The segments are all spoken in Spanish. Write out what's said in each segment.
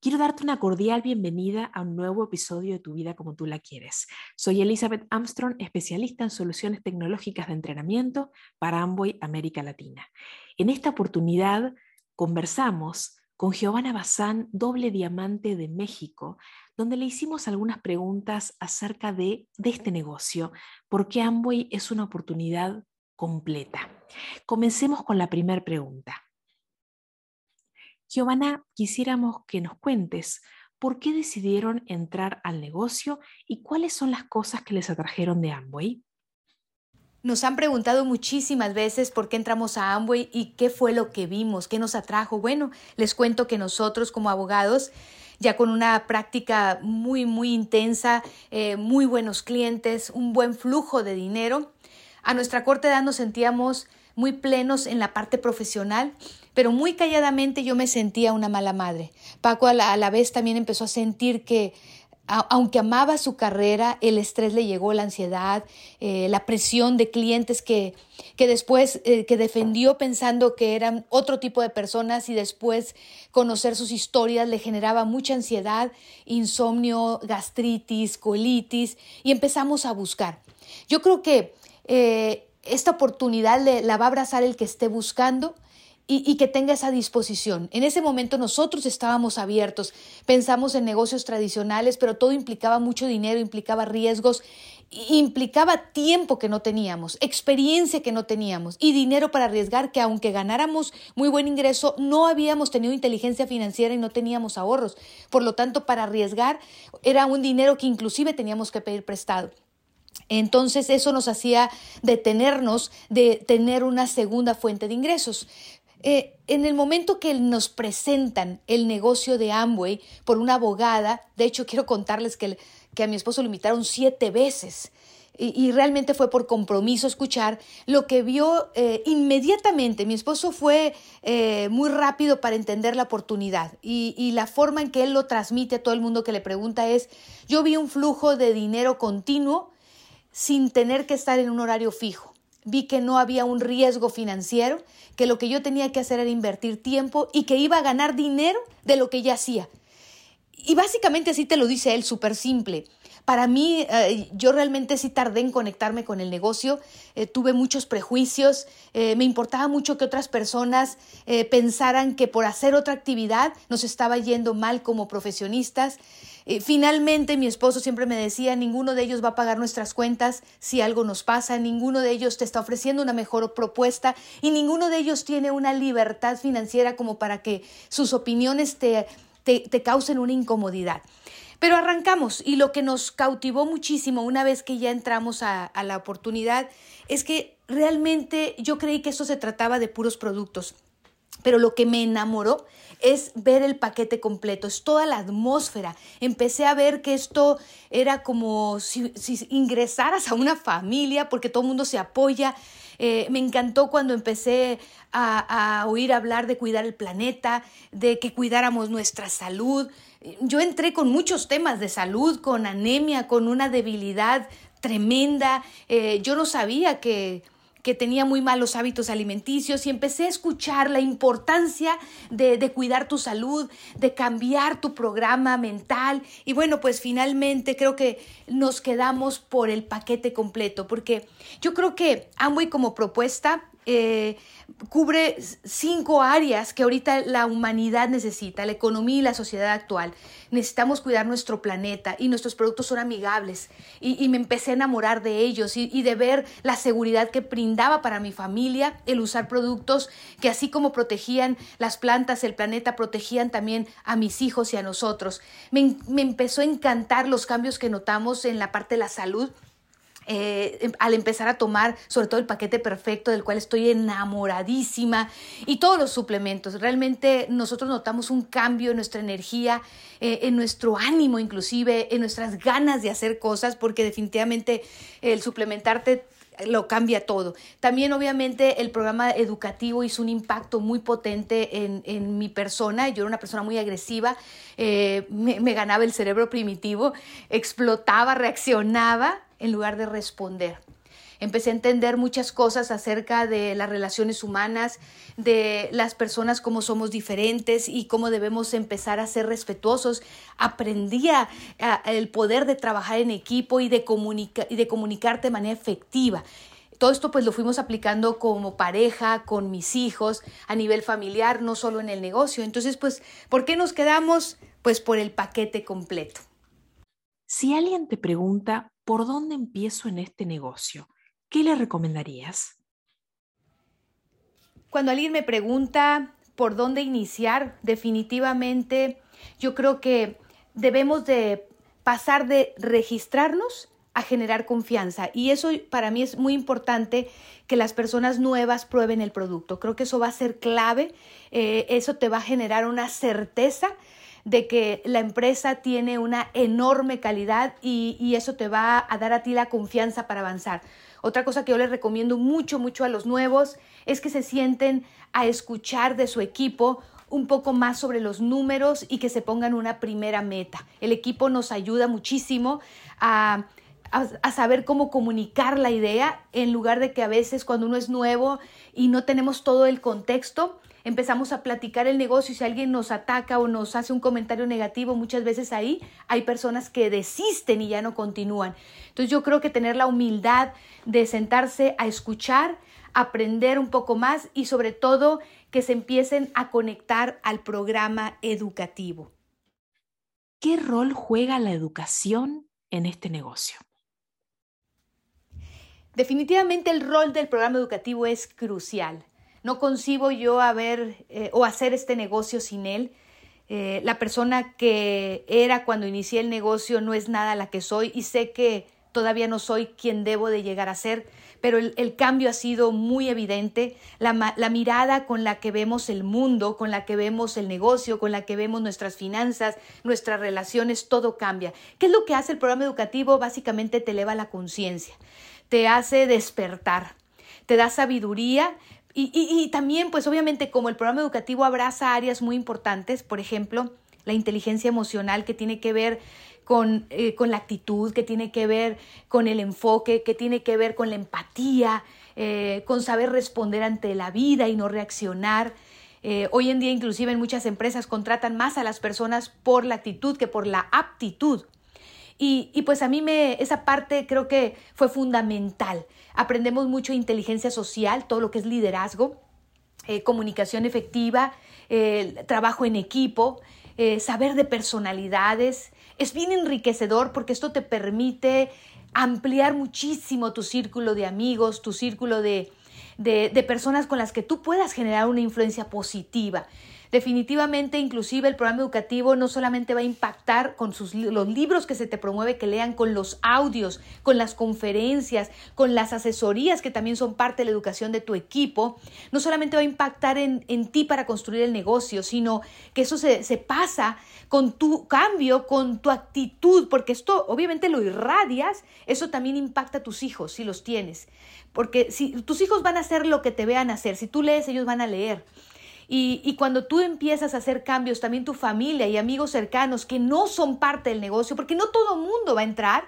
Quiero darte una cordial bienvenida a un nuevo episodio de Tu vida como tú la quieres. Soy Elizabeth Armstrong, especialista en soluciones tecnológicas de entrenamiento para Amboy América Latina. En esta oportunidad conversamos con Giovanna Bazán, doble diamante de México, donde le hicimos algunas preguntas acerca de, este negocio, porque Amboy es una oportunidad completa. Comencemos con la primera pregunta. Giovanna, quisiéramos que nos cuentes por qué decidieron entrar al negocio y cuáles son las cosas que les atrajeron de Amway. Nos han preguntado muchísimas veces por qué entramos a Amway y qué fue lo que vimos, qué nos atrajo. Bueno, les cuento que nosotros como abogados, ya con una práctica muy, muy intensa, eh, muy buenos clientes, un buen flujo de dinero, a nuestra corta edad nos sentíamos muy plenos en la parte profesional pero muy calladamente yo me sentía una mala madre. Paco a la, vez también empezó a sentir que aunque amaba su carrera, el estrés le llegó, la ansiedad, eh, la presión de clientes que, que después, eh, que defendió pensando que eran otro tipo de personas y después conocer sus historias le generaba mucha ansiedad, insomnio, gastritis, colitis y empezamos a buscar. Yo creo que eh, esta oportunidad la va a abrazar el que esté buscando y, que tenga esa disposición. En ese momento nosotros estábamos abiertos, pensamos en negocios tradicionales, pero todo implicaba mucho dinero, implicaba riesgos, implicaba tiempo que no teníamos, experiencia que no teníamos y dinero para arriesgar que aunque ganáramos muy buen ingreso, no habíamos tenido inteligencia financiera y no teníamos ahorros. Por lo tanto, para arriesgar era un dinero que inclusive teníamos que pedir prestado. Entonces eso nos hacía detenernos de tener una segunda fuente de ingresos. Eh, en el momento que nos presentan el negocio de Amway por una abogada, de hecho quiero contarles que, que a mi esposo lo invitaron siete veces y, realmente fue por compromiso escuchar lo que vio eh, inmediatamente. Mi esposo fue eh, muy rápido para entender la oportunidad y, y la forma en que él lo transmite a todo el mundo que le pregunta es, yo vi un flujo de dinero continuo sin tener que estar en un horario fijo vi que no había un riesgo financiero, que lo que yo tenía que hacer era invertir tiempo y que iba a ganar dinero de lo que ya hacía. Y básicamente así te lo dice él, súper simple. Para mí, eh, yo realmente sí tardé en conectarme con el negocio, eh, tuve muchos prejuicios, eh, me importaba mucho que otras personas pensaran que por hacer otra actividad nos estaba yendo mal como profesionistas. Finalmente, mi esposo siempre me decía, ninguno de ellos va a pagar nuestras cuentas si algo nos pasa, ninguno de ellos te está ofreciendo una mejor propuesta y ninguno de ellos tiene una libertad financiera como para que sus opiniones te, te causen una incomodidad. Pero arrancamos y lo que nos cautivó muchísimo una vez que ya entramos a, la oportunidad es que realmente yo creí que esto se trataba de puros productos. Pero lo que me enamoró es ver el paquete completo, es toda la atmósfera. Empecé a ver que esto era como si, ingresaras a una familia porque todo el mundo se apoya. Eh, me encantó cuando empecé a, oír hablar de cuidar el planeta, de que cuidáramos nuestra salud, yo entré con muchos temas de salud, con anemia, con una debilidad tremenda. Eh, yo no sabía que, que tenía muy malos hábitos alimenticios y empecé a escuchar la importancia de, cuidar tu salud, de cambiar tu programa mental. Y bueno, pues finalmente creo que nos quedamos por el paquete completo porque yo creo que Amway como propuesta eh, cubre cinco áreas que ahorita la humanidad necesita, la economía y la sociedad actual. Necesitamos cuidar nuestro planeta y nuestros productos son amigables. Y, me empecé a enamorar de ellos y, y, de ver la seguridad que brindaba para mi familia el usar productos que así como protegían las plantas, el planeta, protegían también a mis hijos y a nosotros. Me, me empezó a encantar los cambios que notamos en la parte de la salud eh, em, al empezar a tomar sobre todo el paquete perfecto del cual estoy enamoradísima y todos los suplementos. Realmente nosotros notamos un cambio en nuestra energía, eh, en nuestro ánimo inclusive, en nuestras ganas de hacer cosas porque definitivamente el suplementarte lo cambia todo. También obviamente el programa educativo hizo un impacto muy potente en, mi persona. Yo era una persona muy agresiva, eh, me ganaba el cerebro primitivo, explotaba, reaccionaba en lugar de responder. Empecé a entender muchas cosas acerca de las relaciones humanas, de las personas como somos diferentes y cómo debemos empezar a ser respetuosos. Aprendía el poder de trabajar en equipo y de, y de comunicarte de manera efectiva. Todo esto pues lo fuimos aplicando como pareja, con mis hijos, a nivel familiar, no solo en el negocio. Entonces pues, ¿por qué nos quedamos? Pues por el paquete completo. Si alguien te pregunta, ¿por dónde empiezo en este negocio? ¿qué le recomendarías? Cuando alguien me pregunta por dónde iniciar, definitivamente yo creo que debemos de pasar de registrarnos a generar confianza. Y eso para mí es muy importante que las personas nuevas prueben el producto. Creo que eso va a ser clave. Eh, eso te va a generar una certeza de que la empresa tiene una enorme calidad y, y eso te va a dar a ti la confianza para avanzar. Otra cosa que yo les recomiendo mucho, mucho a los nuevos es que se sienten a escuchar de su equipo un poco más sobre los números y que se pongan una primera meta. El equipo nos ayuda muchísimo a, a, saber cómo comunicar la idea en lugar de que a veces cuando uno es nuevo y no tenemos todo el contexto, empezamos a platicar el negocio y si alguien nos ataca o nos hace un comentario negativo, muchas veces ahí hay personas que desisten y ya no continúan. Entonces yo creo que tener la humildad de sentarse a escuchar, aprender un poco más y sobre todo que se empiecen a conectar al programa educativo. ¿Qué rol juega la educación en este negocio? Definitivamente el rol del programa educativo es crucial. No concibo yo haber eh, o hacer este negocio sin él. Eh, la persona que era cuando inicié el negocio no es nada la que soy y sé que todavía no soy quien debo de llegar a ser, pero el, cambio ha sido muy evidente. La, la, mirada con la que vemos el mundo, con la que vemos el negocio, con la que vemos nuestras finanzas, nuestras relaciones, todo cambia. ¿Qué es lo que hace el programa educativo? Básicamente te eleva la conciencia, te hace despertar, te da sabiduría y, también, pues obviamente, como el programa educativo abraza áreas muy importantes, por ejemplo, la inteligencia emocional que tiene que ver con, eh, con, la actitud, que tiene que ver con el enfoque, que tiene que ver con la empatía, eh, con saber responder ante la vida y no reaccionar. Eh, hoy en día inclusive en muchas empresas contratan más a las personas por la actitud que por la aptitud. Y, y pues a mí me, esa parte creo que fue fundamental. Aprendemos mucho inteligencia social, todo lo que es liderazgo, eh, comunicación efectiva, trabajo en equipo, eh, saber de personalidades. Es bien enriquecedor porque esto te permite ampliar muchísimo tu círculo de amigos, tu círculo de, de personas con las que tú puedas generar una influencia positiva. Definitivamente, inclusive el programa educativo no solamente va a impactar con sus, los libros que se te promueve que lean, con los audios, con las conferencias, con las asesorías que también son parte de la educación de tu equipo, no solamente va a impactar en, ti para construir el negocio, sino que eso se, se pasa con tu cambio, con tu actitud, porque esto obviamente lo irradias, eso también impacta a tus hijos si los tienes. Porque si tus hijos van a hacer lo que te vean hacer, si tú lees, ellos van a leer. Y, cuando tú empiezas a hacer cambios, también tu familia y amigos cercanos que no son parte del negocio, porque no todo mundo va a entrar,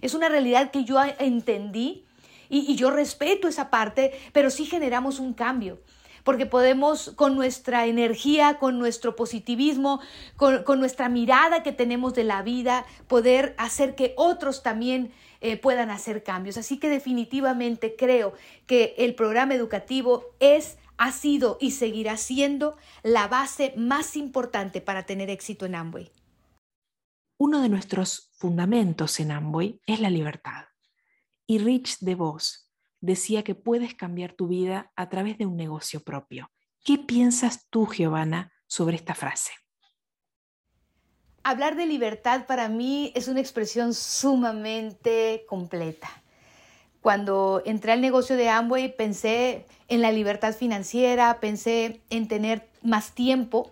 es una realidad que yo entendí y, yo respeto esa parte, pero sí generamos un cambio porque podemos con nuestra energía, con nuestro positivismo, con, nuestra mirada que tenemos de la vida, poder hacer que otros también eh, puedan hacer cambios. Así que definitivamente creo que el programa educativo es ha sido y seguirá siendo la base más importante para tener éxito en Amway. Uno de nuestros fundamentos en Amway es la libertad. Y Rich DeVos decía que puedes cambiar tu vida a través de un negocio propio. ¿Qué piensas tú, Giovanna, sobre esta frase? Hablar de libertad para mí es una expresión sumamente completa. Cuando entré al negocio de Amway pensé en la libertad financiera, pensé en tener más tiempo,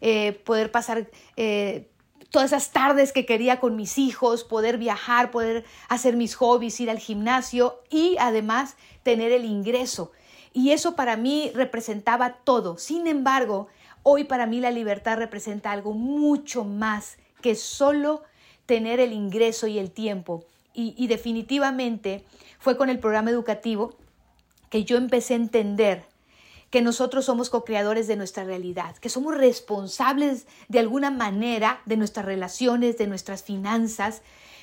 eh, poder pasar eh, todas esas tardes que quería con mis hijos, poder viajar, poder hacer mis hobbies, ir al gimnasio y además tener el ingreso. Y eso para mí representaba todo. Sin embargo, hoy para mí la libertad representa algo mucho más que solo tener el ingreso y el tiempo. Y, definitivamente fue con el programa educativo que yo empecé a entender que nosotros somos co-creadores de nuestra realidad, que somos responsables de alguna manera de nuestras relaciones, de nuestras finanzas,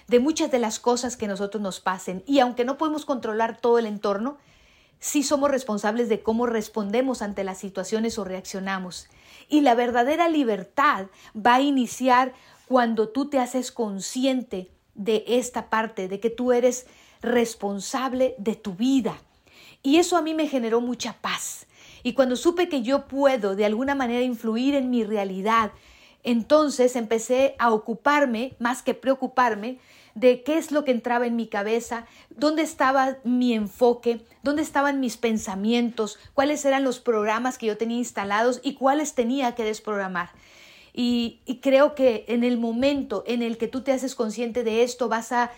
de muchas de las cosas que nosotros nos pasen. Y aunque no podemos controlar todo el entorno, sí somos responsables de cómo respondemos ante las situaciones o reaccionamos. Y la verdadera libertad va a iniciar cuando tú te haces consciente de esta parte, de que tú eres responsable de tu vida. Y eso a mí me generó mucha paz. Y cuando supe que yo puedo de alguna manera influir en mi realidad, entonces empecé a ocuparme, más que preocuparme, de qué es lo que entraba en mi cabeza, dónde estaba mi enfoque, dónde estaban mis pensamientos, cuáles eran los programas que yo tenía instalados y cuáles tenía que desprogramar. Y, creo que en el momento en el que tú te haces consciente de esto, vas a,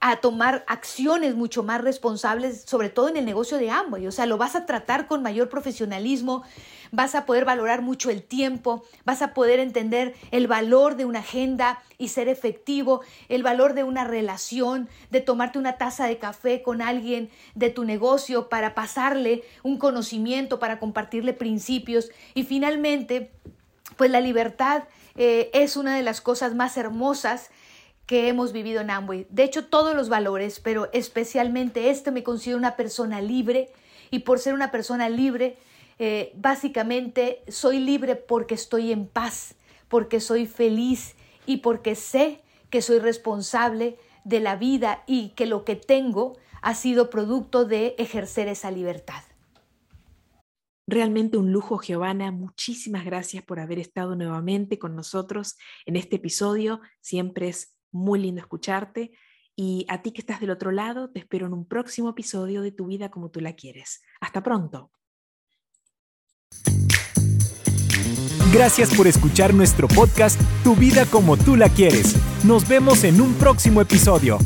a tomar acciones mucho más responsables, sobre todo en el negocio de Amway. O sea, lo vas a tratar con mayor profesionalismo, vas a poder valorar mucho el tiempo, vas a poder entender el valor de una agenda y ser efectivo, el valor de una relación, de tomarte una taza de café con alguien de tu negocio para pasarle un conocimiento, para compartirle principios. Y finalmente, pues la libertad eh, es una de las cosas más hermosas que hemos vivido en Amway. De hecho, todos los valores, pero especialmente este me considero una persona libre y por ser una persona libre, eh, básicamente soy libre porque estoy en paz, porque soy feliz y porque sé que soy responsable de la vida y que lo que tengo ha sido producto de ejercer esa libertad. Realmente un lujo, Giovanna. Muchísimas gracias por haber estado nuevamente con nosotros en este episodio. Siempre es muy lindo escucharte. Y a ti que estás del otro lado, te espero en un próximo episodio de Tu vida como tú la quieres. Hasta pronto. Gracias por escuchar nuestro podcast Tu vida como tú la quieres. Nos vemos en un próximo episodio.